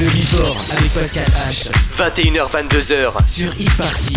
Le Before avec Pascal H. 21h, 22h. Sur e-party.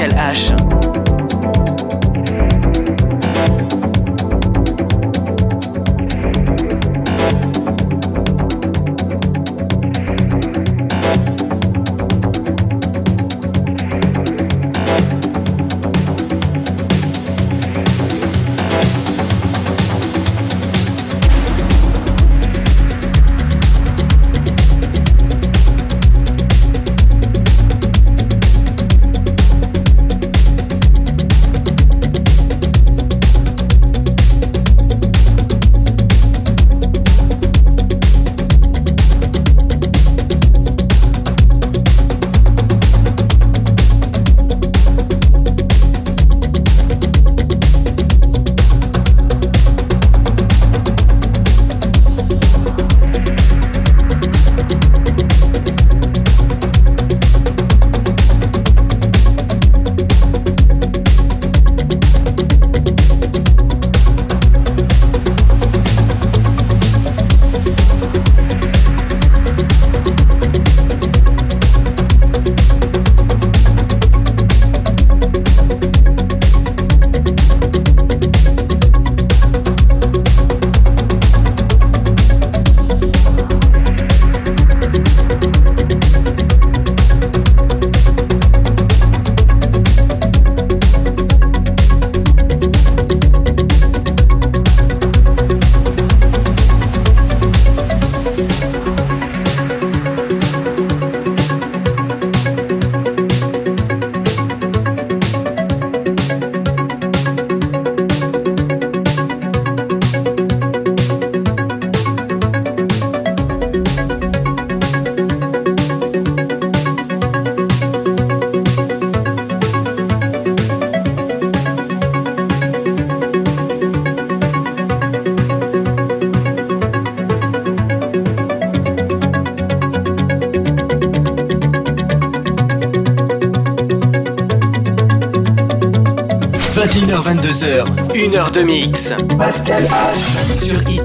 Pascal H. mix. Pascal H sur Hit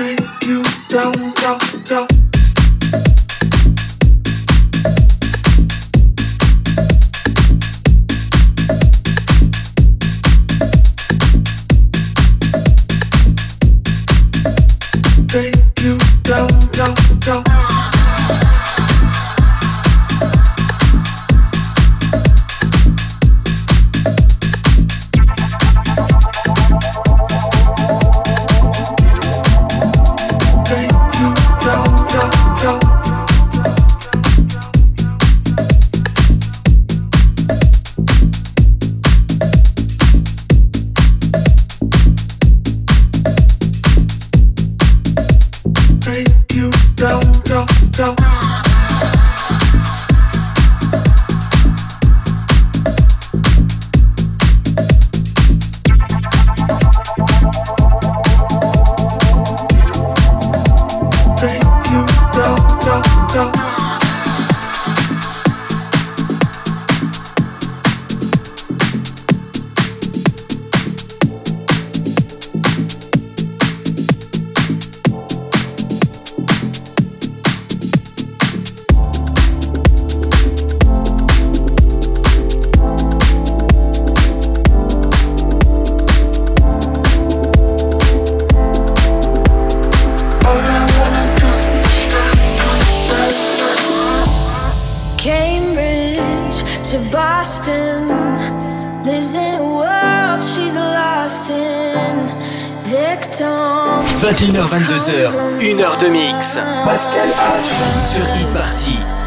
21h22h, Sur e-party.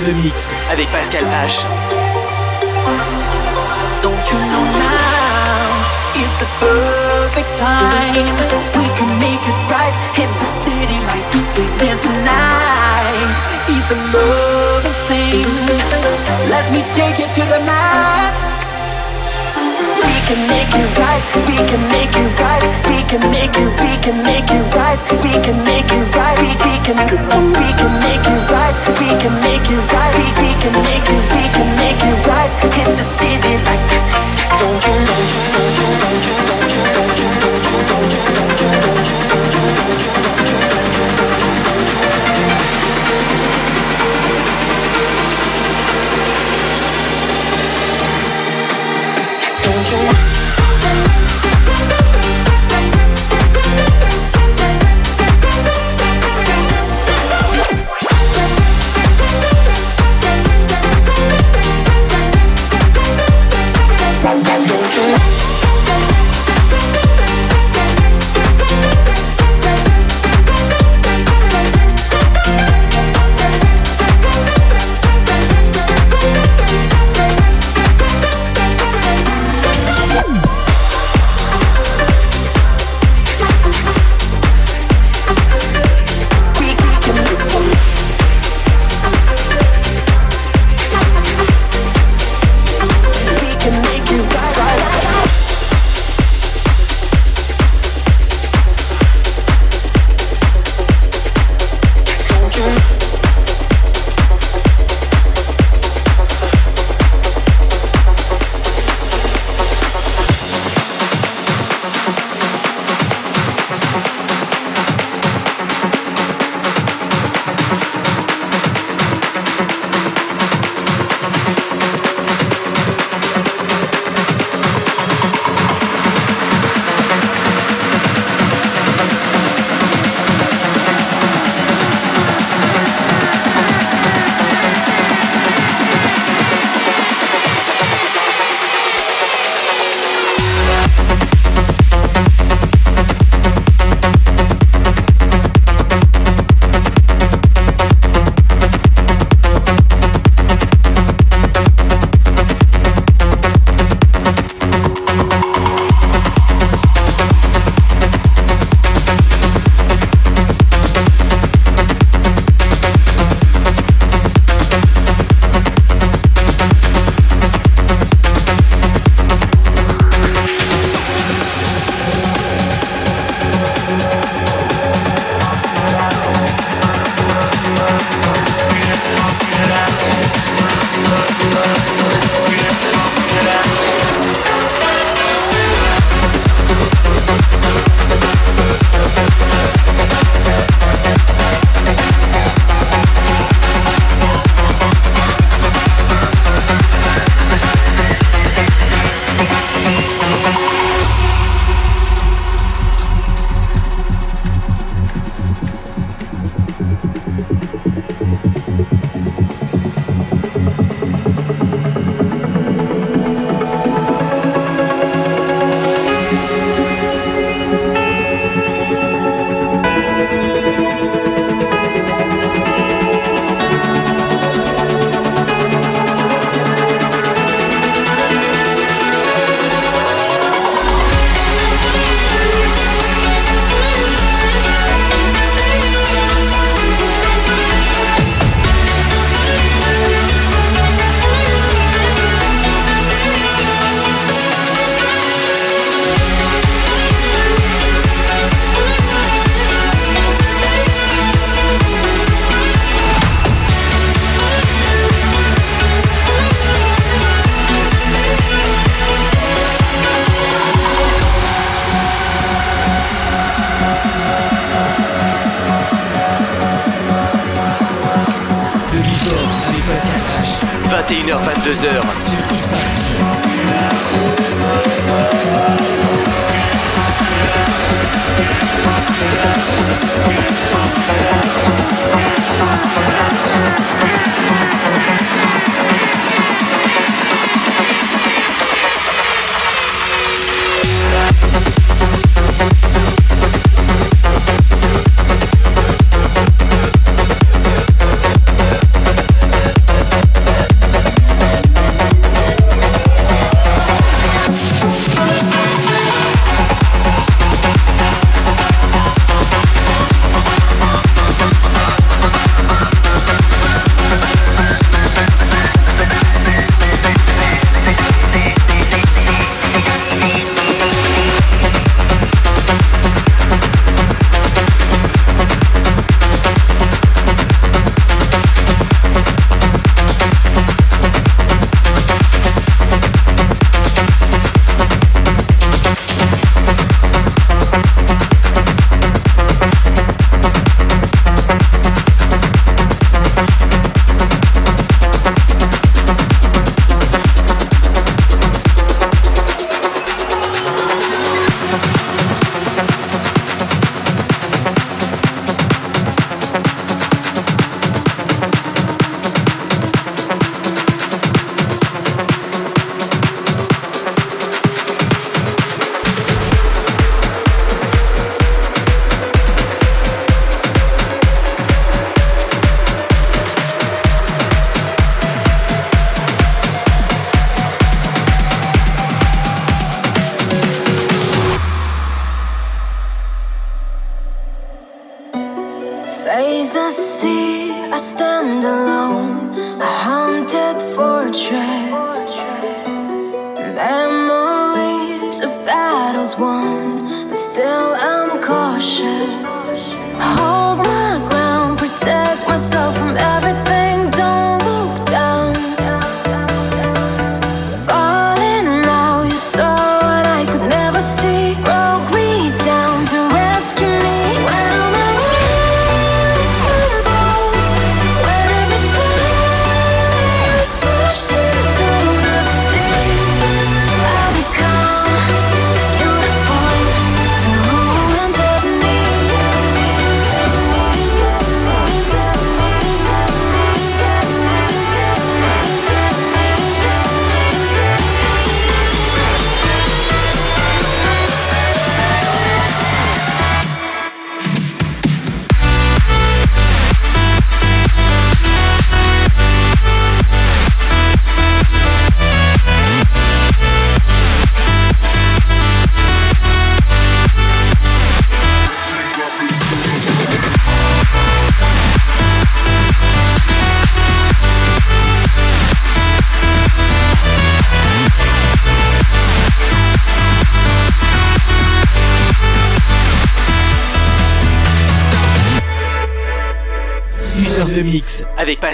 de mix avec Pascal H. Don't you know now is the perfect time. We can make it right. Hit the city light and tonight is the loving thing let me take you to the night. can make it right. We can make it right. We can make it. We can make it right. We can make it right. We, we can. We can make it right. We can make it right. We, we can make it. We can make right. Hit the city like. Don't you? Don't you? Don't you? Don't you? Don't you? Don't you? Don't you? Don't you? Don't you? Don't you? Don't you? Don't you? Don't you?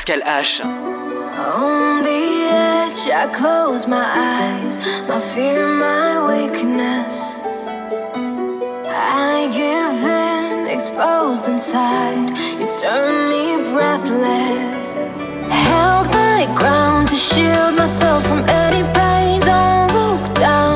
Pascal H. On the edge, I close my eyes, my fear, my weakness. I give in, exposed inside. You turn me breathless. Held my ground to shield myself from any pain. Don't look down.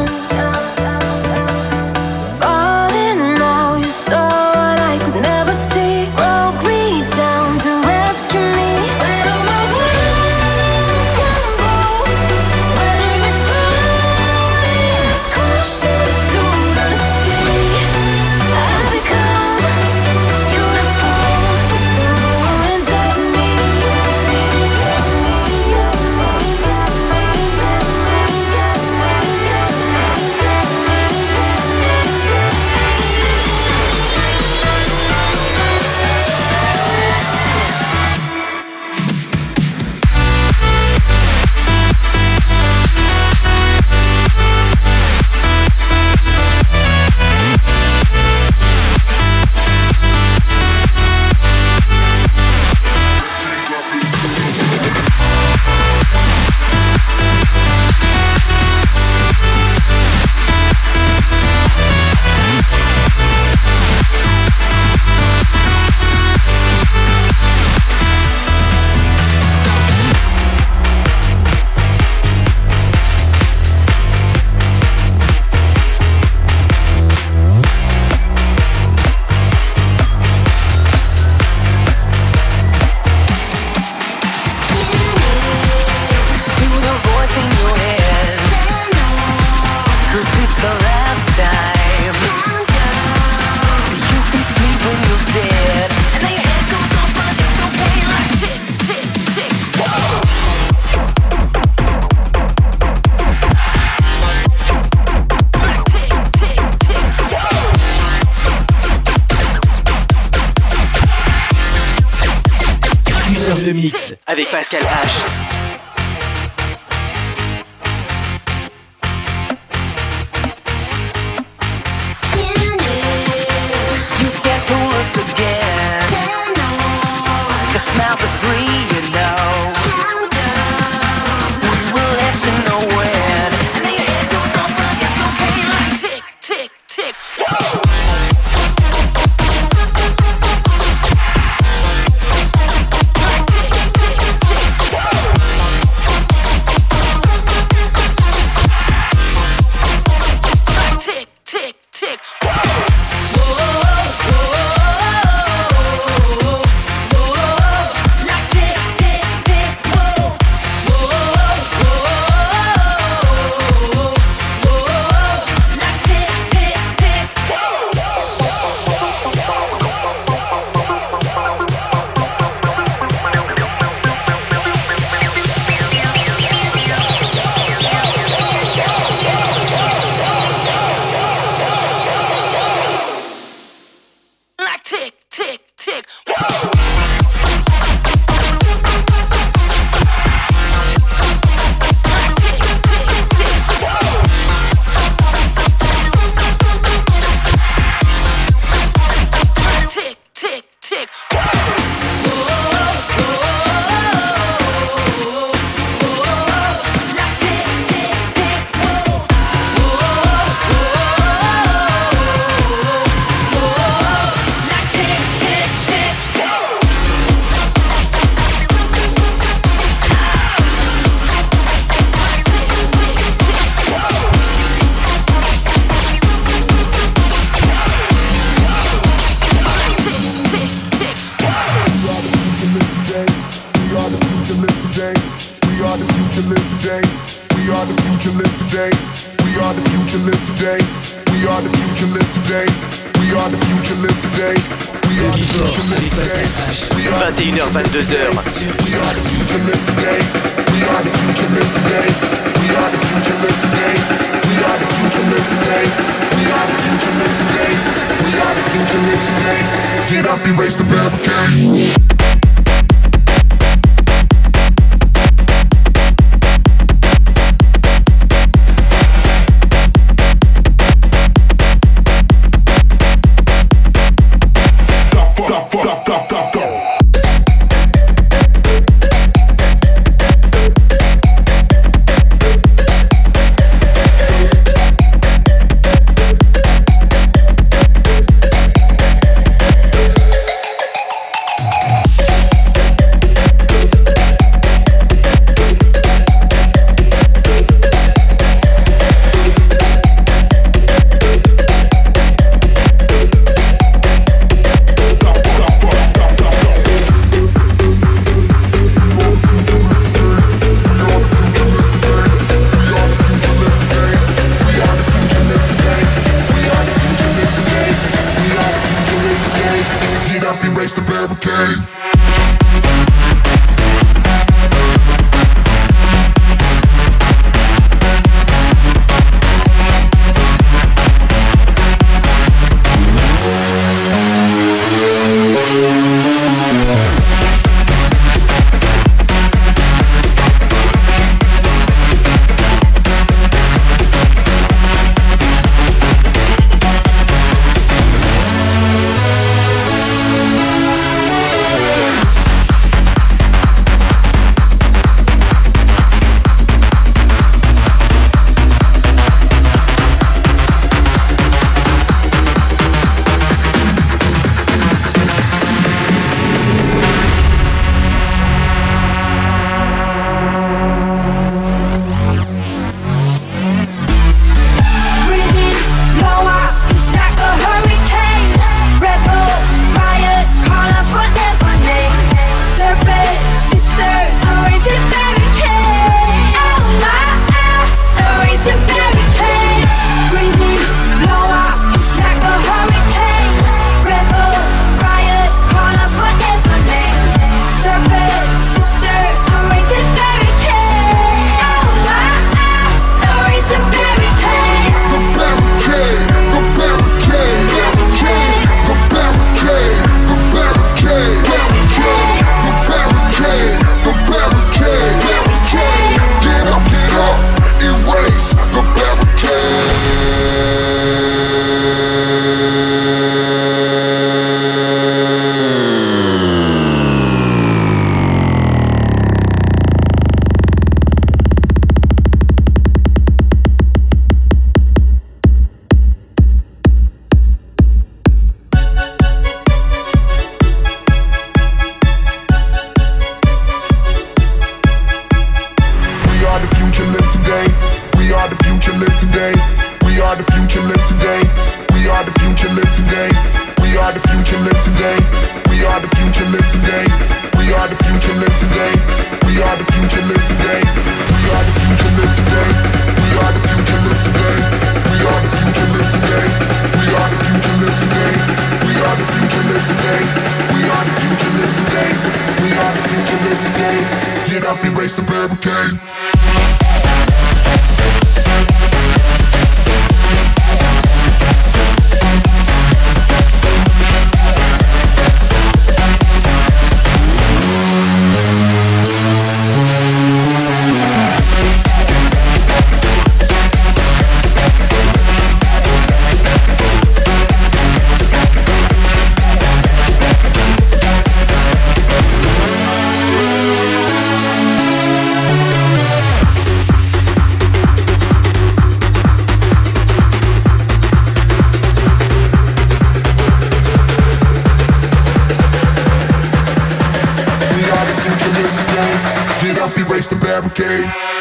okay.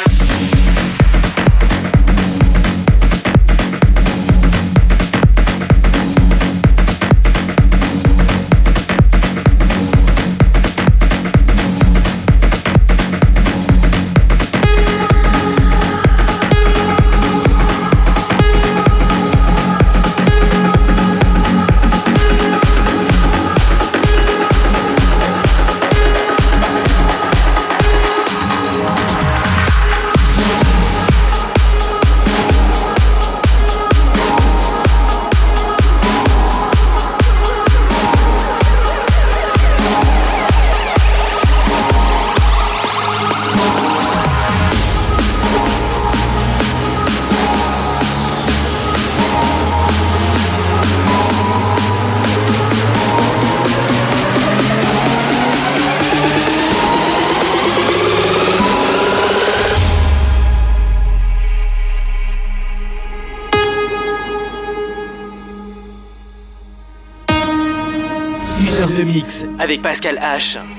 Pascal H.